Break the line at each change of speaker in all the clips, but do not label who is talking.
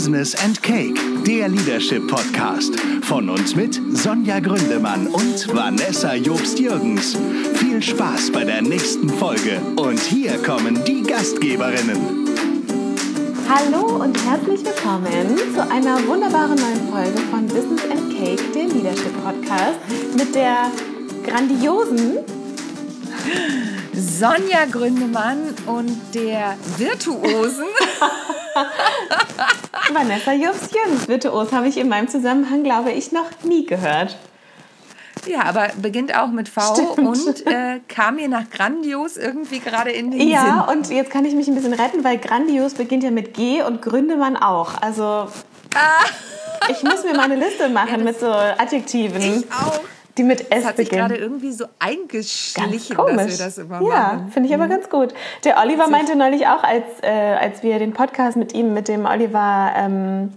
Business and Cake, der Leadership Podcast. Von uns mit Sonja Gründemann und Vanessa Jobst-Jürgens. Viel Spaß bei der nächsten Folge. Und hier kommen die Gastgeberinnen.
Hallo und herzlich willkommen zu einer wunderbaren neuen Folge von Business and Cake, der Leadership Podcast, mit der grandiosen
Sonja Gründemann und der Virtuosen
Vanessa Jobs-Jürgens. Virtuos habe ich in meinem Zusammenhang, glaube ich, noch nie gehört.
Ja, aber beginnt auch mit V
Stimmt.
und äh, kam mir nach grandios irgendwie gerade in den
Ja,
Sinn.
und jetzt kann ich mich ein bisschen retten, weil grandios beginnt ja mit G und Gründemann auch. Also ich muss mir mal eine Liste machen mit so Adjektiven,
Ich auch.
Die mit S
Das hat sich gerade irgendwie so eingeschlichen, dass wir das immer
ja,
machen. Mhm.
finde ich aber ganz gut. Der Oliver meinte neulich auch, als, äh, als wir den Podcast mit ihm, mit dem Oliver ähm,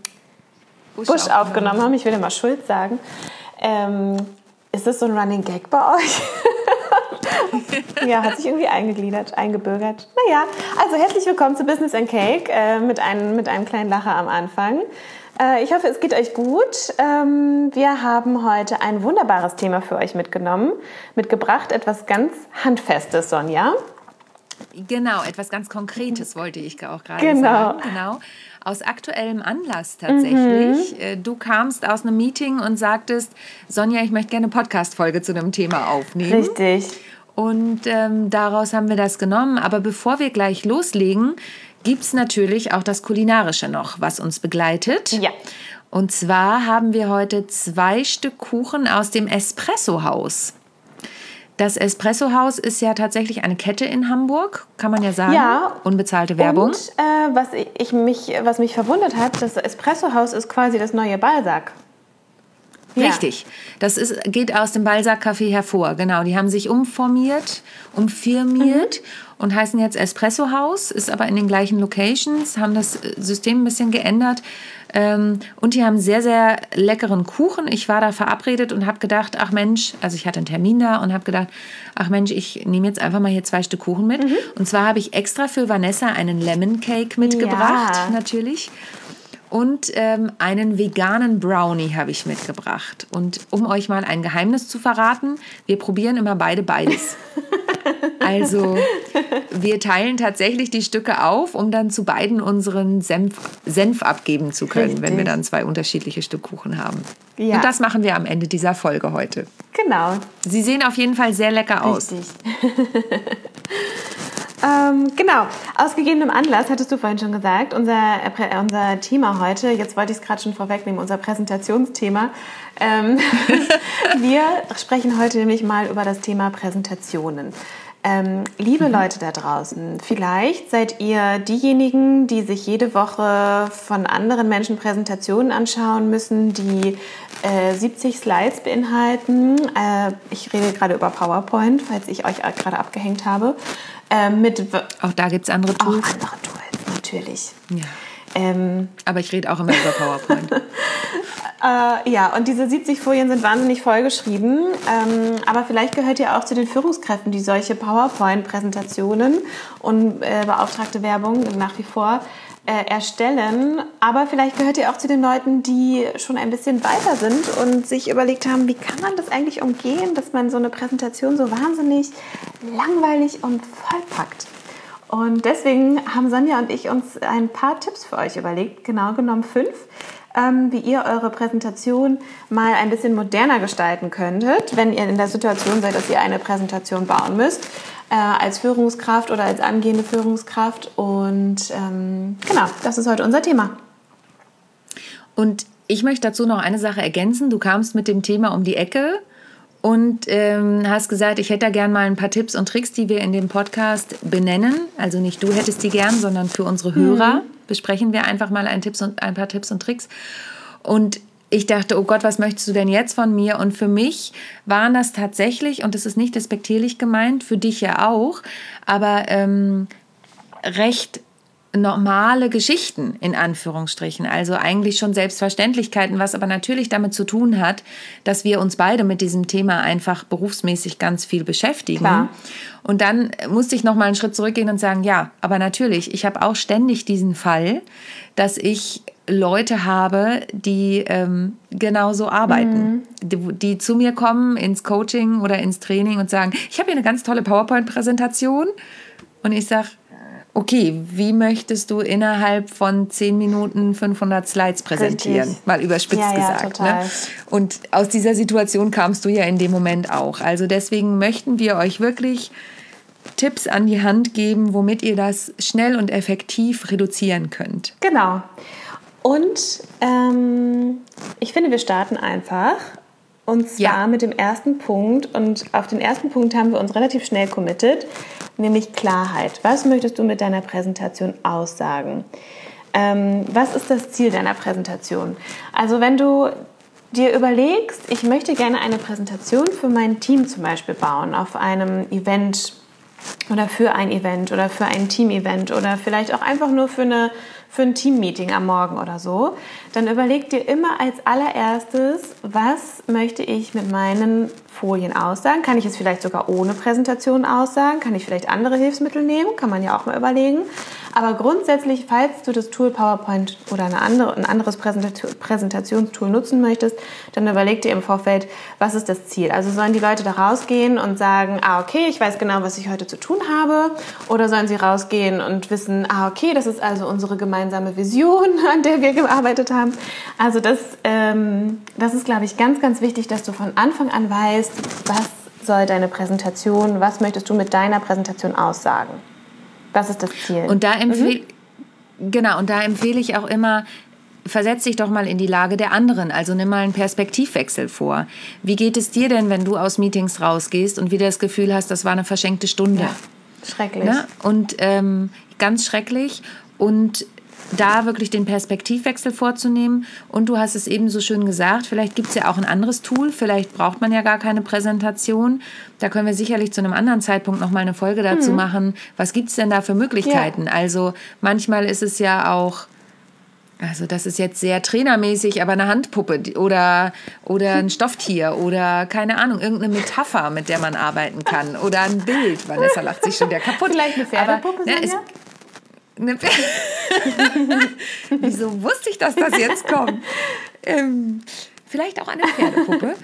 Busch aufgenommen haben, ich will immer Schuld sagen, ähm, ist das so ein Running Gag bei euch? ja, hat sich irgendwie eingegliedert, eingebürgert. Naja, also herzlich willkommen zu Business and Cake äh, mit, einem, mit einem kleinen Lacher am Anfang. Äh, ich hoffe, es geht euch gut. Ähm, wir haben heute ein wunderbares Thema für euch mitgenommen, mitgebracht, etwas ganz Handfestes, Sonja.
Genau, etwas ganz Konkretes wollte ich auch gerade
Genau.
sagen. Genau. Aus aktuellem Anlass tatsächlich. Äh, Du kamst aus einem Meeting und sagtest, Sonja, ich möchte gerne eine Podcast-Folge zu einem Thema aufnehmen.
Richtig.
Und ähm, daraus haben wir das genommen. Aber bevor wir gleich loslegen, gibt es natürlich auch das Kulinarische noch, was uns begleitet.
Ja.
Und zwar haben wir heute zwei Stück Kuchen aus dem Espresso-Haus. Das Espresso-Haus ist ja tatsächlich eine Kette in Hamburg, kann man ja sagen.
Ja.
Unbezahlte Werbung.
Und äh, was, ich mich, was mich verwundert hat, das Espresso-Haus ist quasi das neue Balsac. Ja.
Richtig. Das ist, geht aus dem Balsac Café hervor. Genau. Die haben sich umformiert, umfirmiert und heißen jetzt Espresso Haus, ist aber in den gleichen Locations, haben das System ein bisschen geändert. Ähm, und die haben sehr, sehr leckeren Kuchen. Ich war da verabredet und habe gedacht, ach Mensch, also ich hatte einen Termin da und habe gedacht, ach Mensch, ich nehme jetzt einfach mal hier zwei Stück Kuchen mit. Und zwar habe ich extra für Vanessa einen Lemon Cake mitgebracht,
Ja.
natürlich. Und ähm, einen veganen Brownie habe ich mitgebracht. Und um euch mal ein Geheimnis zu verraten, wir probieren immer beide beides. Also wir teilen tatsächlich die Stücke auf, um dann zu beiden unseren Senf, Senf abgeben zu können, wenn wir
Richtig.
dann zwei unterschiedliche Stück Kuchen haben.
Ja.
Und das machen wir am Ende dieser Folge heute.
Genau,
Sie sehen auf jeden Fall sehr lecker aus.
richtig. ähm, genau, aus gegebenem Anlass, hattest du vorhin schon gesagt, unser, äh, Prä- unser Thema heute, jetzt wollte ich es gerade schon vorwegnehmen, unser Präsentationsthema. Ähm, wir sprechen heute nämlich mal über das Thema Präsentationen. Ähm, liebe Leute da draußen, vielleicht seid ihr diejenigen, die sich jede Woche von anderen Menschen Präsentationen anschauen müssen, die äh, 70 Slides beinhalten. Äh, ich rede gerade über PowerPoint, falls ich euch gerade abgehängt habe. Äh, mit
Auch da gibt es andere
auch
Tools.
andere Tools, natürlich.
Ja.
Ähm,
Aber ich rede auch immer über PowerPoint.
Äh, ja, und diese 70 Folien sind wahnsinnig vollgeschrieben. Ähm, aber vielleicht gehört ihr auch zu den Führungskräften, die solche PowerPoint-Präsentationen und äh, beauftragte Werbung nach wie vor äh, erstellen. Aber vielleicht gehört ihr auch zu den Leuten, die schon ein bisschen weiter sind und sich überlegt haben, wie kann man das eigentlich umgehen, dass man so eine Präsentation so wahnsinnig langweilig und vollpackt. Und deswegen haben Sonja und ich uns ein paar Tipps für euch überlegt, genau genommen fünf, ähm, wie ihr eure Präsentation mal ein bisschen moderner gestalten könntet, wenn ihr in der Situation seid, dass ihr eine Präsentation bauen müsst, äh, als Führungskraft oder als angehende Führungskraft. Und ähm, genau, das ist heute unser Thema.
Und ich möchte dazu noch eine Sache ergänzen. Du kamst mit dem Thema um die Ecke und ähm, hast gesagt, ich hätte da gern mal ein paar Tipps und Tricks, die wir in dem Podcast benennen. Also nicht du hättest die gern, sondern für unsere Hörer besprechen wir einfach mal ein, Tipps und, ein paar Tipps und Tricks. Und ich dachte, oh Gott, was möchtest du denn jetzt von mir? Und für mich waren das tatsächlich, und das ist nicht despektierlich gemeint, für dich ja auch, aber ähm, recht normale Geschichten in Anführungsstrichen, also eigentlich schon Selbstverständlichkeiten, was aber natürlich damit zu tun hat, dass wir uns beide mit diesem Thema einfach berufsmäßig ganz viel beschäftigen.
Klar.
Und dann musste ich noch mal einen Schritt zurückgehen und sagen, ja, aber natürlich, ich habe auch ständig diesen Fall, dass ich Leute habe, die ähm, genauso arbeiten, mhm. die, die, zu mir kommen ins Coaching oder ins Training und sagen, ich habe hier eine ganz tolle PowerPoint-Präsentation und ich sage, okay, wie möchtest du innerhalb von 10 Minuten 500 Slides präsentieren? Richtig. Mal überspitzt ja, ja, gesagt. Ne? Und aus dieser Situation kamst du ja in dem Moment auch. Also deswegen möchten wir euch wirklich Tipps an die Hand geben, womit ihr das schnell und effektiv reduzieren könnt.
Genau. Und ähm, ich finde, wir starten einfach. Und zwar ja. mit dem ersten Punkt. Und auf den ersten Punkt haben wir uns relativ schnell committed, nämlich Klarheit. Was möchtest du mit deiner Präsentation aussagen? Ähm, was ist das Ziel deiner Präsentation? Also wenn du dir überlegst, ich möchte gerne eine Präsentation für mein Team zum Beispiel bauen, auf einem Event oder für ein Event oder für ein Team-Event oder vielleicht auch einfach nur für eine für ein Teammeeting am Morgen oder so, dann überleg dir immer als allererstes, was möchte ich mit meinen Folien aussagen? Kann ich es vielleicht sogar ohne Präsentation aussagen? Kann ich vielleicht andere Hilfsmittel nehmen? Kann man ja auch mal überlegen. Aber grundsätzlich, falls du das Tool PowerPoint oder andere, ein anderes Präsentationstool nutzen möchtest, dann überleg dir im Vorfeld, was ist das Ziel? Also sollen die Leute da rausgehen und sagen, ah, okay, ich weiß genau, was ich heute zu tun habe? Oder sollen sie rausgehen und wissen, ah, okay, das ist also unsere gemeinsame Vision, an der wir gearbeitet haben? Also das, ähm, das ist, glaube ich, ganz, ganz wichtig, dass du von Anfang an weißt, was soll deine Präsentation, was möchtest du mit deiner Präsentation aussagen? Das ist das Ziel.
Und da empfehle mhm. genau, und da empfehle ich auch immer, versetz dich doch mal in die Lage der anderen. Also nimm mal einen Perspektivwechsel vor. Wie geht es dir denn, wenn du aus Meetings rausgehst und wieder das Gefühl hast, das war eine verschenkte Stunde? Ja,
schrecklich. Ne?
Und ähm, ganz schrecklich. Und da wirklich den Perspektivwechsel vorzunehmen. Und du hast es eben so schön gesagt, vielleicht gibt es ja auch ein anderes Tool, vielleicht braucht man ja gar keine Präsentation. Da können wir sicherlich zu einem anderen Zeitpunkt nochmal eine Folge dazu mhm. machen. Was gibt es denn da für Möglichkeiten? Ja. Also manchmal ist es ja auch also das ist jetzt sehr trainermäßig, aber eine Handpuppe oder, oder ein Stofftier oder keine Ahnung, irgendeine Metapher, mit der man arbeiten kann oder ein Bild. Vanessa lacht sich schon der kaputt.
Vielleicht eine Pferdepuppe, aber, ne, es,
eine Wieso wusste ich, dass das jetzt kommt? Ähm, vielleicht auch eine Pferdepuppe.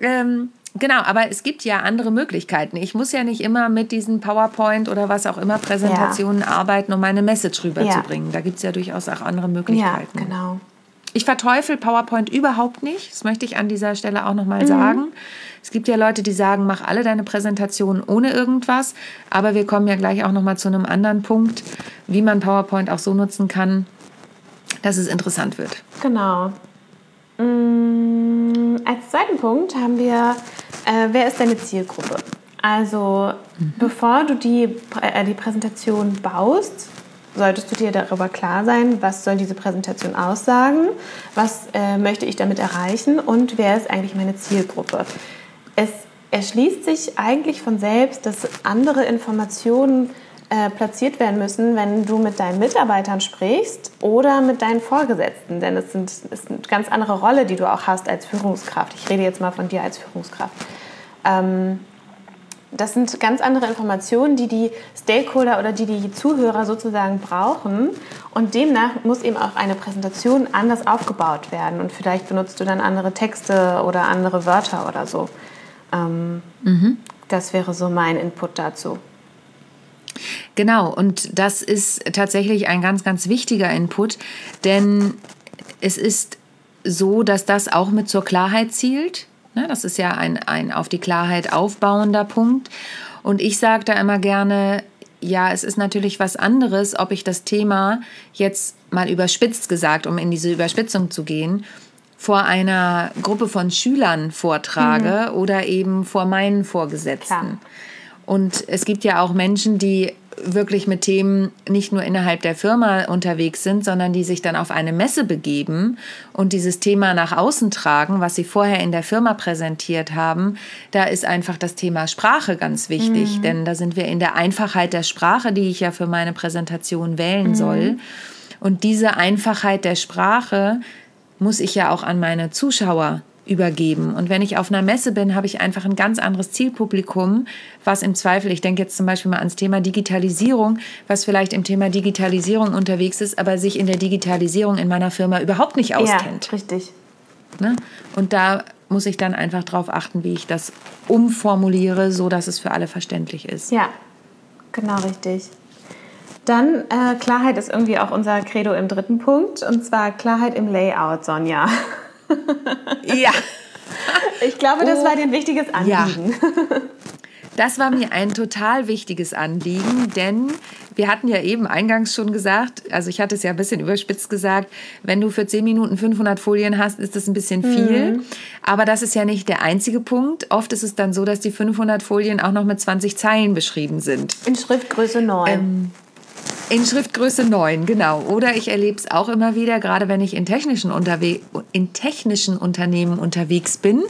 ähm, genau, aber es gibt ja andere Möglichkeiten. Ich muss ja nicht immer mit diesen PowerPoint oder was auch immer Präsentationen ja. arbeiten, um meine Message rüberzubringen. Ja. Da gibt es ja durchaus auch andere Möglichkeiten.
Ja, genau.
Ich verteufel PowerPoint überhaupt nicht. Das möchte ich an dieser Stelle auch nochmal mhm. sagen. Es gibt ja Leute, die sagen, mach alle deine Präsentationen ohne irgendwas. Aber wir kommen ja gleich auch nochmal zu einem anderen Punkt, wie man PowerPoint auch so nutzen kann, dass es interessant wird.
Genau. Mm, als zweiten Punkt haben wir, äh, wer ist deine Zielgruppe? Also mhm. bevor du die, äh, die Präsentation baust, solltest du dir darüber klar sein, was soll diese Präsentation aussagen, was äh, möchte ich damit erreichen und wer ist eigentlich meine Zielgruppe. Es erschließt sich eigentlich von selbst, dass andere Informationen äh, platziert werden müssen, wenn du mit deinen Mitarbeitern sprichst oder mit deinen Vorgesetzten. Denn es, sind, ist eine ganz andere Rolle, die du auch hast als Führungskraft. Ich rede jetzt mal von dir als Führungskraft. Ähm, das sind ganz andere Informationen, die die Stakeholder oder die die Zuhörer sozusagen brauchen. Und demnach muss eben auch eine Präsentation anders aufgebaut werden. Und vielleicht benutzt du dann andere Texte oder andere Wörter oder so. Ähm, mhm. Das wäre so mein Input dazu.
Genau, und das ist tatsächlich ein ganz, ganz wichtiger Input, denn es ist so, dass das auch mit zur Klarheit zielt. Ne, das ist ja ein, ein auf die Klarheit aufbauender Punkt. Und ich sage da immer gerne, ja, es ist natürlich was anderes, ob ich das Thema jetzt mal überspitzt gesagt, um in diese Überspitzung zu gehen, vor einer Gruppe von Schülern vortrage mhm. oder eben vor meinen Vorgesetzten. Klar. Und es gibt ja auch Menschen, die wirklich mit Themen nicht nur innerhalb der Firma unterwegs sind, sondern die sich dann auf eine Messe begeben und dieses Thema nach außen tragen, was sie vorher in der Firma präsentiert haben. Da ist einfach das Thema Sprache ganz wichtig, mhm. denn da sind wir in der Einfachheit der Sprache, die ich ja für meine Präsentation wählen mhm. soll. Und diese Einfachheit der Sprache muss ich ja auch an meine Zuschauer übergeben. Und wenn ich auf einer Messe bin, habe ich einfach ein ganz anderes Zielpublikum, was im Zweifel, ich denke jetzt zum Beispiel mal ans Thema Digitalisierung, was vielleicht im Thema Digitalisierung unterwegs ist, aber sich in der Digitalisierung in meiner Firma überhaupt nicht auskennt.
Ja, richtig.
Ne? Und da muss ich dann einfach darauf achten, wie ich das umformuliere, so dass es für alle verständlich ist.
Ja, genau richtig. Dann äh, Klarheit ist irgendwie auch unser Credo im dritten Punkt und zwar Klarheit im Layout, Sonja.
ja.
Ich glaube, das oh, war dir ein wichtiges Anliegen.
Ja. Das war mir ein total wichtiges Anliegen, denn wir hatten ja eben eingangs schon gesagt, also ich hatte es ja ein bisschen überspitzt gesagt, wenn du für 10 Minuten 500 Folien hast, ist das ein bisschen viel. Mhm. Aber das ist ja nicht der einzige Punkt. Oft ist es dann so, dass die 500 Folien auch noch mit 20 Zeilen beschrieben sind.
In Schriftgröße 9. Ähm,
in Schriftgröße 9, genau. Oder ich erlebe es auch immer wieder, gerade wenn ich in technischen, Unterwe in technischen Unternehmen unterwegs bin.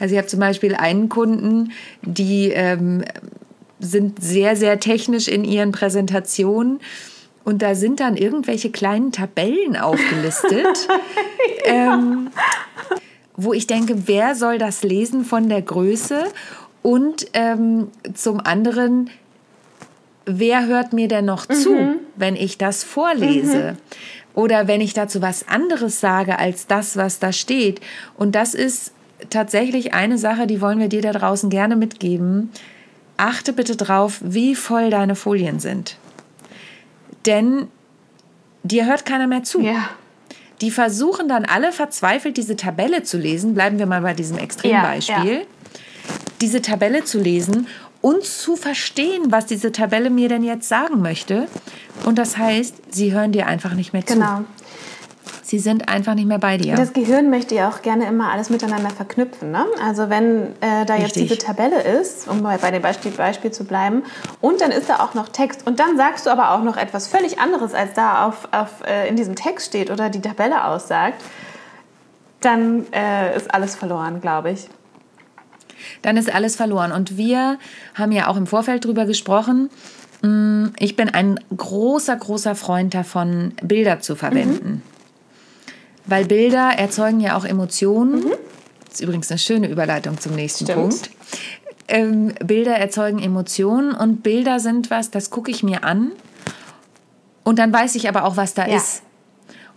Also ich habe zum Beispiel einen Kunden, die ähm, sind sehr, sehr technisch in ihren Präsentationen. Und da sind dann irgendwelche kleinen Tabellen aufgelistet, ja. ähm, wo ich denke, wer soll das lesen von der Größe? Und ähm, zum anderen, wer hört mir denn noch mhm. zu, wenn ich das vorlese? Mhm. Oder wenn ich dazu was anderes sage als das, was da steht. Und das ist tatsächlich eine Sache, die wollen wir dir da draußen gerne mitgeben. Achte bitte drauf, wie voll deine Folien sind. Denn dir hört keiner mehr zu.
Ja.
Die versuchen dann alle verzweifelt, diese Tabelle zu lesen. Bleiben wir mal bei diesem Extrembeispiel. Ja, ja. Diese Tabelle zu lesen und zu verstehen, was diese Tabelle mir denn jetzt sagen möchte. Und das heißt, sie hören dir einfach nicht mehr zu.
Genau.
Sie sind einfach nicht mehr bei dir.
Das Gehirn möchte ja auch gerne immer alles miteinander verknüpfen. Ne? Also wenn äh, da jetzt Richtig. diese Tabelle ist, um bei dem Beispiel, Beispiel zu bleiben, und dann ist da auch noch Text und dann sagst du aber auch noch etwas völlig anderes, als da auf, auf, äh, in diesem Text steht oder die Tabelle aussagt, dann äh, ist alles verloren, glaube ich
dann ist alles verloren. Und wir haben ja auch im Vorfeld darüber gesprochen. Mm, ich bin ein großer, großer Freund davon, Bilder zu verwenden. Mhm. Weil Bilder erzeugen ja auch Emotionen. Mhm. Das ist übrigens eine schöne Überleitung zum nächsten Stimmt. Punkt. Ähm, Bilder erzeugen Emotionen und Bilder sind was, das gucke ich mir an und dann weiß ich aber auch, was da ja. ist.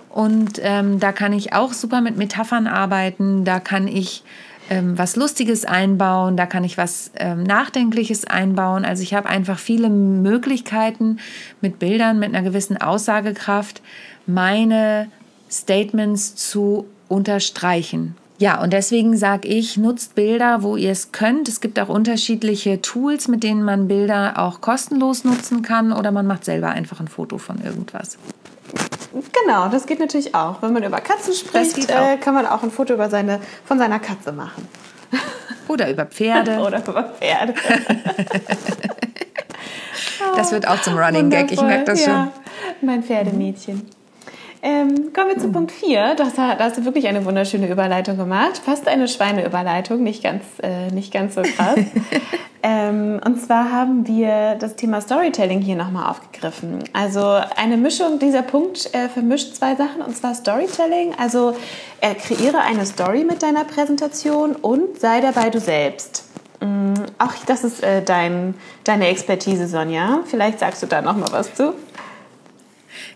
Und ähm, da kann ich auch super mit Metaphern arbeiten, da kann ich ähm, was Lustiges einbauen, da kann ich was ähm, Nachdenkliches einbauen. Also ich habe einfach viele Möglichkeiten mit Bildern, mit einer gewissen Aussagekraft, meine Statements zu unterstreichen. Ja, und deswegen sage ich, nutzt Bilder, wo ihr es könnt. Es gibt auch unterschiedliche Tools, mit denen man Bilder auch kostenlos nutzen kann oder man macht selber einfach ein Foto von irgendwas.
Genau, das geht natürlich auch. Wenn man über Katzen spricht, äh, kann man auch ein Foto über seine, von seiner Katze machen.
Oder über Pferde.
Oder über Pferde.
das wird auch zum Running Gag, ich merke das schon. Ja,
mein Pferdemädchen. Ähm, kommen wir zu Punkt 4. Da hast du wirklich eine wunderschöne Überleitung gemacht. Fast eine Schweineüberleitung, nicht ganz, äh, nicht ganz so krass. ähm, und zwar haben wir das Thema Storytelling hier nochmal aufgegriffen. Also eine Mischung, dieser Punkt äh, vermischt zwei Sachen, und zwar Storytelling. Also äh, kreiere eine Story mit deiner Präsentation und sei dabei du selbst. Ähm, auch das ist äh, dein, deine Expertise, Sonja. Vielleicht sagst du da nochmal was zu.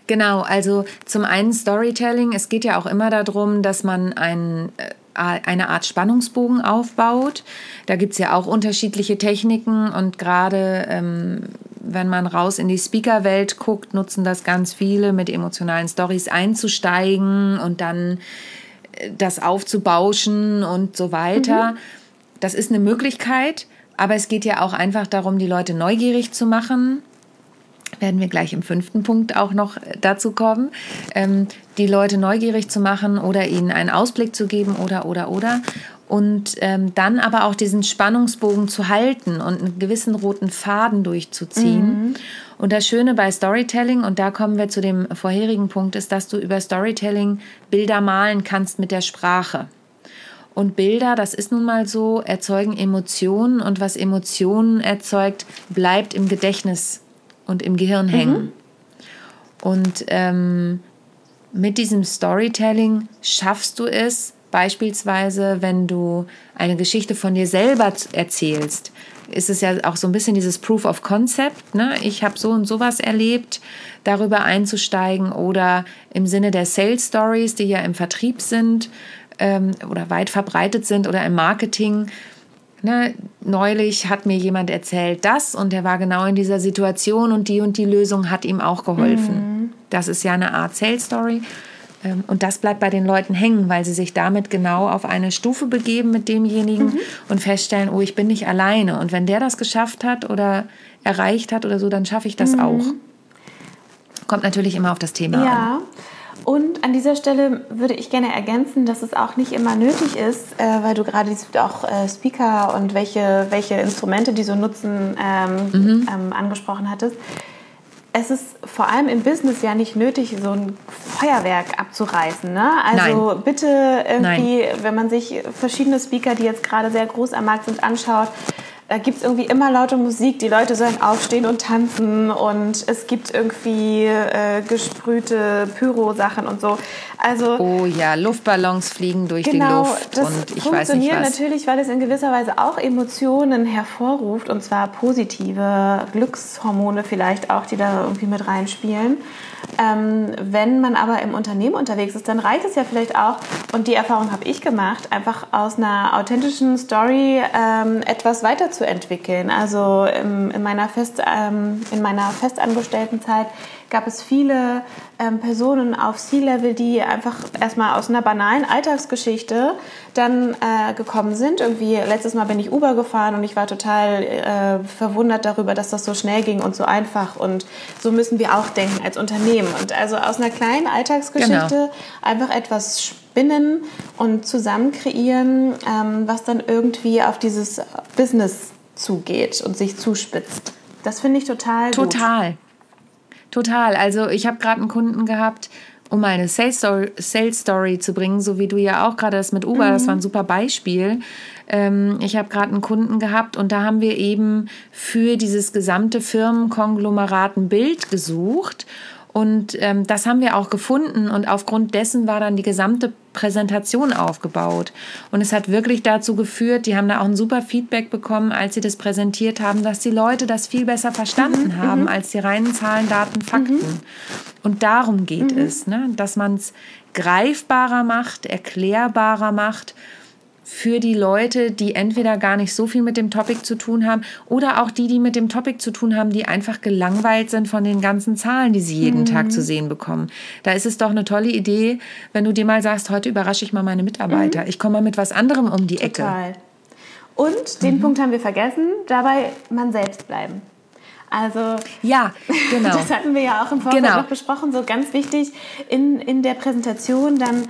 Genau, also zum einen Storytelling. Es geht ja auch immer darum, dass man ein, äh, eine Art Spannungsbogen aufbaut. Da gibt es ja auch unterschiedliche Techniken und gerade ähm, wenn man raus in die Speaker-Welt guckt, nutzen das ganz viele, mit emotionalen Stories einzusteigen und dann äh, das aufzubauschen und so weiter. Mhm. Das ist eine Möglichkeit, aber es geht ja auch einfach darum, die Leute neugierig zu machen werden wir gleich im fünften Punkt auch noch dazu kommen, ähm, die Leute neugierig zu machen oder ihnen einen Ausblick zu geben oder, oder, oder. Und ähm, dann aber auch diesen Spannungsbogen zu halten und einen gewissen roten Faden durchzuziehen. Mhm. Und das Schöne bei Storytelling, und da kommen wir zu dem vorherigen Punkt, ist, dass du über Storytelling Bilder malen kannst mit der Sprache. Und Bilder, das ist nun mal so, erzeugen Emotionen und was Emotionen erzeugt, bleibt im Gedächtnis und im Gehirn mhm. hängen. Und ähm, mit diesem Storytelling schaffst du es, Beispielsweise, wenn du eine Geschichte von dir selber erzählst, ist es ja auch so ein bisschen dieses Proof of Concept. Ne? Ich habe so und sowas erlebt, darüber einzusteigen oder im Sinne der Sales Stories, die ja im Vertrieb sind ähm, oder weit verbreitet sind oder im Marketing. Ne? Neulich hat mir jemand erzählt das und er war genau in dieser Situation und die und die Lösung hat ihm auch geholfen. Mhm. Das ist ja eine Art Sales Story. Ähm, und das bleibt bei den Leuten hängen, weil sie sich damit genau auf eine Stufe begeben mit demjenigen mhm. und feststellen, oh, ich bin nicht alleine. Und wenn der das geschafft hat oder erreicht hat oder so, dann schaffe ich das mhm. auch. Kommt natürlich immer auf das Thema
ja. an. Und an dieser Stelle würde ich gerne ergänzen, dass es auch nicht immer nötig ist, äh, weil du gerade auch äh, Speaker und welche, welche Instrumente die so nutzen ähm, mhm. ähm, angesprochen hattest es ist vor allem im Business ja nicht nötig, so ein Feuerwerk abzureißen. Ne? Also Nein. bitte irgendwie, Nein. wenn man sich verschiedene Speaker, die jetzt gerade sehr groß am Markt sind, anschaut, da gibt es irgendwie immer laute Musik, die Leute sollen aufstehen und tanzen und es gibt irgendwie äh, gesprühte Pyro-Sachen und so. Also,
oh ja, Luftballons fliegen durch genau, die Luft
das
und
ich weiß nicht was. natürlich, weil es in gewisser Weise auch Emotionen hervorruft und zwar positive Glückshormone vielleicht auch, die da irgendwie mit reinspielen. Ähm, wenn man aber im Unternehmen unterwegs ist, dann reicht es ja vielleicht auch, und die Erfahrung habe ich gemacht, einfach aus einer authentischen Story ähm, etwas weiterzuentwickeln. Also im, in, meiner Fest, ähm, in meiner festangestellten Zeit gab es viele ähm, Personen auf C-Level, die einfach erstmal aus einer banalen Alltagsgeschichte dann äh, gekommen sind. Irgendwie letztes Mal bin ich Uber gefahren und ich war total äh, verwundert darüber, dass das so schnell ging und so einfach. Und so müssen wir auch denken als Unternehmen. Und also aus einer kleinen Alltagsgeschichte genau. einfach etwas spinnen und zusammen kreieren, ähm, was dann irgendwie auf dieses Business zugeht und sich zuspitzt. Das finde ich total.
Total. Gut. Total. Also ich habe gerade einen Kunden gehabt, um mal eine Sales Story, Sales Story zu bringen, so wie du ja auch gerade das mit Uber, mhm. das war ein super Beispiel. Ähm, ich habe gerade einen Kunden gehabt und da haben wir eben für dieses gesamte Firmenkonglomerat ein Bild gesucht und ähm, das haben wir auch gefunden und aufgrund dessen war dann die gesamte Präsentation aufgebaut. Und es hat wirklich dazu geführt, die haben da auch ein super Feedback bekommen, als sie das präsentiert haben, dass die Leute das viel besser verstanden mhm, haben mhm. als die reinen Zahlen, Daten, Fakten. Mhm. Und darum geht mhm. es, ne? dass man es greifbarer macht, erklärbarer macht für die Leute, die entweder gar nicht so viel mit dem Topic zu tun haben oder auch die, die mit dem Topic zu tun haben, die einfach gelangweilt sind von den ganzen Zahlen, die sie jeden mhm. Tag zu sehen bekommen. Da ist es doch eine tolle Idee, wenn du dir mal sagst, heute überrasche ich mal meine Mitarbeiter. Mhm. Ich komme mal mit was anderem um die Total. Ecke.
Und den mhm. Punkt haben wir vergessen, dabei man selbst bleiben. Also
ja, genau.
das hatten wir ja auch im Vorfeld genau. noch besprochen. So ganz wichtig in, in der Präsentation dann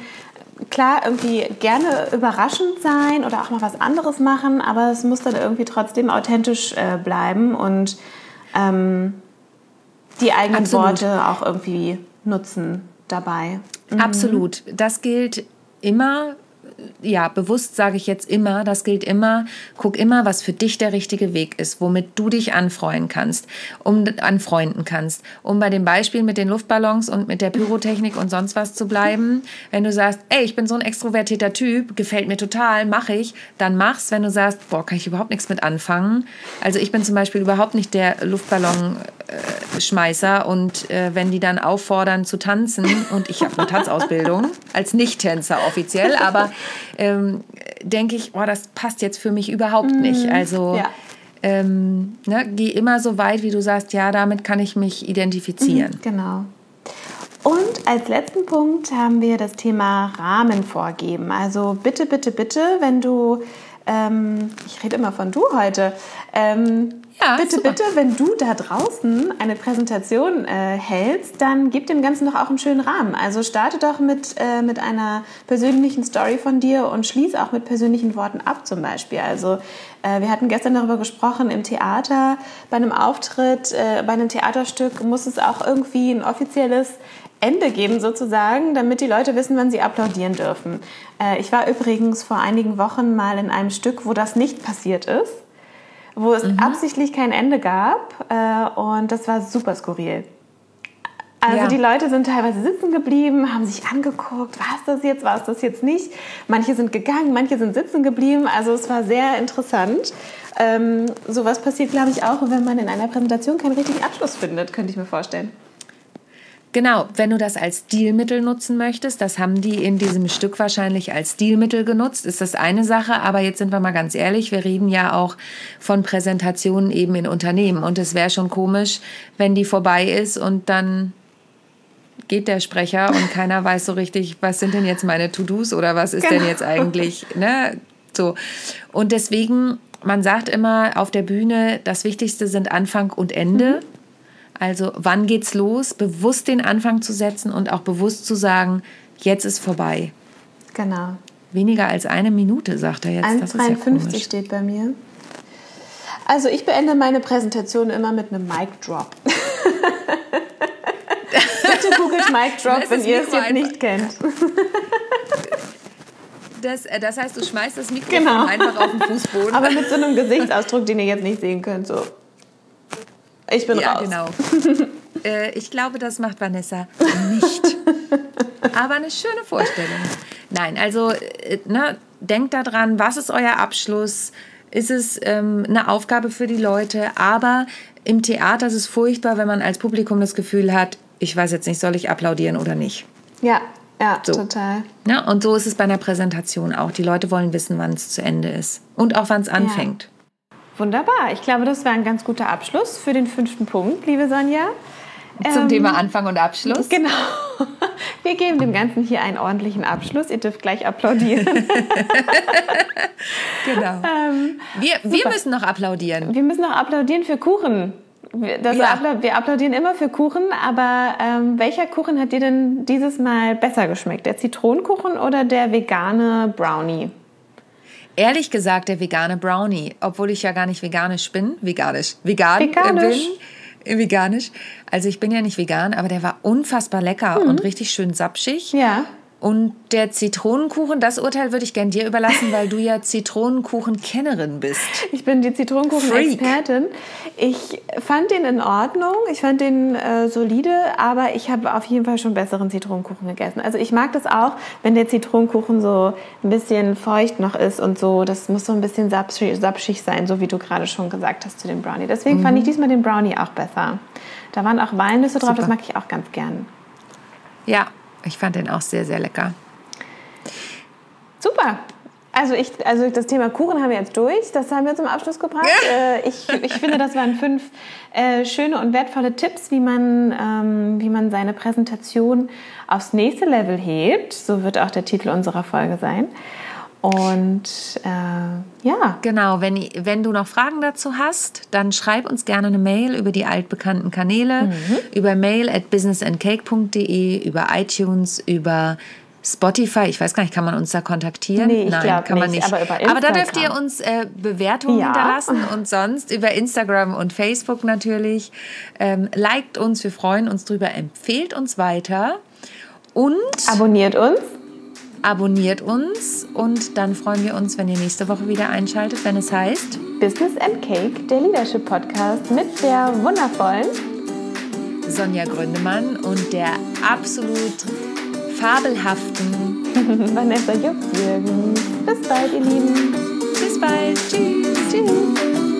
klar irgendwie gerne überraschend sein oder auch mal was anderes machen, aber es muss dann irgendwie trotzdem authentisch äh, bleiben und ähm, die eigenen Absolut. Worte auch irgendwie nutzen dabei.
Mhm. Absolut. Das gilt immer ja, bewusst sage ich jetzt immer, das gilt immer, guck immer, was für dich der richtige Weg ist, womit du dich anfreuen kannst, um anfreunden kannst. Um bei dem Beispiel mit den Luftballons und mit der Pyrotechnik und sonst was zu bleiben, wenn du sagst, ey, ich bin so ein extrovertierter Typ, gefällt mir total, mache ich, dann mach's. Wenn du sagst, boah, kann ich überhaupt nichts mit anfangen. Also ich bin zum Beispiel überhaupt nicht der Luftballonschmeißer und äh, wenn die dann auffordern zu tanzen und ich habe eine Tanzausbildung als Nicht-Tänzer offiziell, aber ähm, denke ich, oh, das passt jetzt für mich überhaupt mhm. nicht. Also ja. ähm, ne, geh immer so weit, wie du sagst, ja, damit kann ich mich identifizieren.
Mhm, genau. Und als letzten Punkt haben wir das Thema Rahmen vorgeben. Also bitte, bitte, bitte, wenn du, ähm, ich rede immer von du heute, ähm, ja, bitte, super. bitte, wenn du da draußen eine Präsentation äh, hältst, dann gib dem Ganzen doch auch einen schönen Rahmen. Also starte doch mit, äh, mit einer persönlichen Story von dir und schließ auch mit persönlichen Worten ab zum Beispiel. Also äh, wir hatten gestern darüber gesprochen, im Theater, bei einem Auftritt, äh, bei einem Theaterstück muss es auch irgendwie ein offizielles Ende geben sozusagen, damit die Leute wissen, wann sie applaudieren dürfen. Äh, ich war übrigens vor einigen Wochen mal in einem Stück, wo das nicht passiert ist wo es mhm. absichtlich kein Ende gab äh, und das war super skurril. Also
Ja.
die Leute sind teilweise sitzen geblieben, haben sich angeguckt, war es das jetzt, war es das jetzt nicht. Manche sind gegangen, manche sind sitzen geblieben. Also es war sehr interessant. Ähm, sowas passiert, glaube ich, auch, wenn man in einer Präsentation keinen richtigen Abschluss findet, könnte ich mir vorstellen.
Genau, wenn du das als Stilmittel nutzen möchtest, das haben die in diesem Stück wahrscheinlich als Stilmittel genutzt, ist das eine Sache. Aber jetzt sind wir mal ganz ehrlich, wir reden ja auch von Präsentationen eben in Unternehmen. Und es wäre schon komisch, wenn die vorbei ist und dann geht der Sprecher und keiner weiß so richtig, was sind denn jetzt meine To-Dos oder was ist denn
Genau.
jetzt eigentlich, ne? So. Und deswegen, man sagt immer auf der Bühne, das Wichtigste sind Anfang und Ende. Also wann geht's los? Bewusst den Anfang zu setzen und auch bewusst zu sagen, jetzt ist vorbei.
Genau.
Weniger als eine Minute, sagt er jetzt. Das ist ja
1,53
komisch.
steht bei mir. Also ich beende meine Präsentation immer mit einem Mic Drop. Bitte googelt Mic Drop, wenn ihr es jetzt nicht kennt.
Das, äh, das heißt, du schmeißt das Mikrofon
Genau.
einfach auf den Fußboden.
Aber mit so einem Gesichtsausdruck, den ihr jetzt nicht sehen könnt. So. Ich bin
ja,
raus.
genau. äh, ich glaube, das macht Vanessa nicht. Aber eine schöne Vorstellung. Nein, also äh, ne, denkt daran, was ist euer Abschluss? Ist es ähm, eine Aufgabe für die Leute? Aber im Theater ist es furchtbar, wenn man als Publikum das Gefühl hat, ich weiß jetzt nicht, soll ich applaudieren oder nicht.
Ja, ja,
So.
total.
Ja, und so ist es bei einer Präsentation auch. Die Leute wollen wissen, wann es zu Ende ist. Und auch wann es anfängt.
Wunderbar. Ich glaube, das war ein ganz guter Abschluss für den fünften Punkt, liebe Sonja.
Zum
Ähm,
Thema Anfang und Abschluss.
Genau. Wir geben dem Ganzen hier einen ordentlichen Abschluss. Ihr dürft gleich applaudieren.
Genau.
Ähm,
wir, wir müssen noch applaudieren.
Wir müssen noch applaudieren für Kuchen. Wir, das
Ja.
appla wir applaudieren immer für Kuchen, aber ähm, welcher Kuchen hat dir denn dieses Mal besser geschmeckt? Der Zitronenkuchen oder der vegane Brownie?
Ehrlich gesagt, der vegane Brownie, obwohl ich ja gar nicht veganisch bin, veganisch, vegan
Veganisch.
Äh, bin, äh, veganisch. Also ich bin ja nicht vegan, aber der war unfassbar lecker und richtig schön sapschig.
Ja.
Und der Zitronenkuchen, das Urteil würde ich gern dir überlassen, weil du ja Zitronenkuchen-Kennerin bist.
Ich bin die Zitronenkuchen-Expertin. Ich fand den in Ordnung, ich fand den äh, solide, aber ich habe auf jeden Fall schon besseren Zitronenkuchen gegessen. Also ich mag das auch, wenn der Zitronenkuchen so ein bisschen feucht noch ist und so. Das muss so ein bisschen sapschig, sapschig sein, so wie du gerade schon gesagt hast zu dem Brownie. Deswegen fand ich diesmal den Brownie auch besser. Da waren auch Walnüsse drauf, das
Super.
mag ich auch ganz gern.
Ja, ich fand den auch sehr, sehr lecker.
Super. Also, ich, also das Thema Kuchen haben wir jetzt durch. Das haben wir zum Abschluss gebracht. Äh, ich, ich finde, das waren fünf äh, schöne und wertvolle Tipps, wie man, ähm, wie man seine Präsentation aufs nächste Level hebt. So wird auch der Titel unserer Folge sein. Und äh, ja,
Genau, wenn, wenn du noch Fragen dazu hast, dann schreib uns gerne eine Mail über die altbekannten Kanäle,
Mhm.
über mail at businessandcake.de, über iTunes, über Spotify. Ich weiß gar nicht, kann man uns da kontaktieren?
Nee, ich
Nein, kann man
nicht,
nicht.
aber
aber da dürft ihr uns äh, Bewertungen
Ja.
hinterlassen und sonst über Instagram und Facebook natürlich. Ähm, liked uns, wir freuen uns drüber, empfehlt uns weiter und
abonniert uns.
Abonniert uns und dann freuen wir uns, wenn ihr nächste Woche wieder einschaltet, wenn es heißt
Business and Cake, der Leadership Podcast mit der wundervollen
Sonja Gründemann und der absolut fabelhaften.
Vanessa Jupp-Jürgen. Bis bald, ihr Lieben.
Bis bald. Tschüss.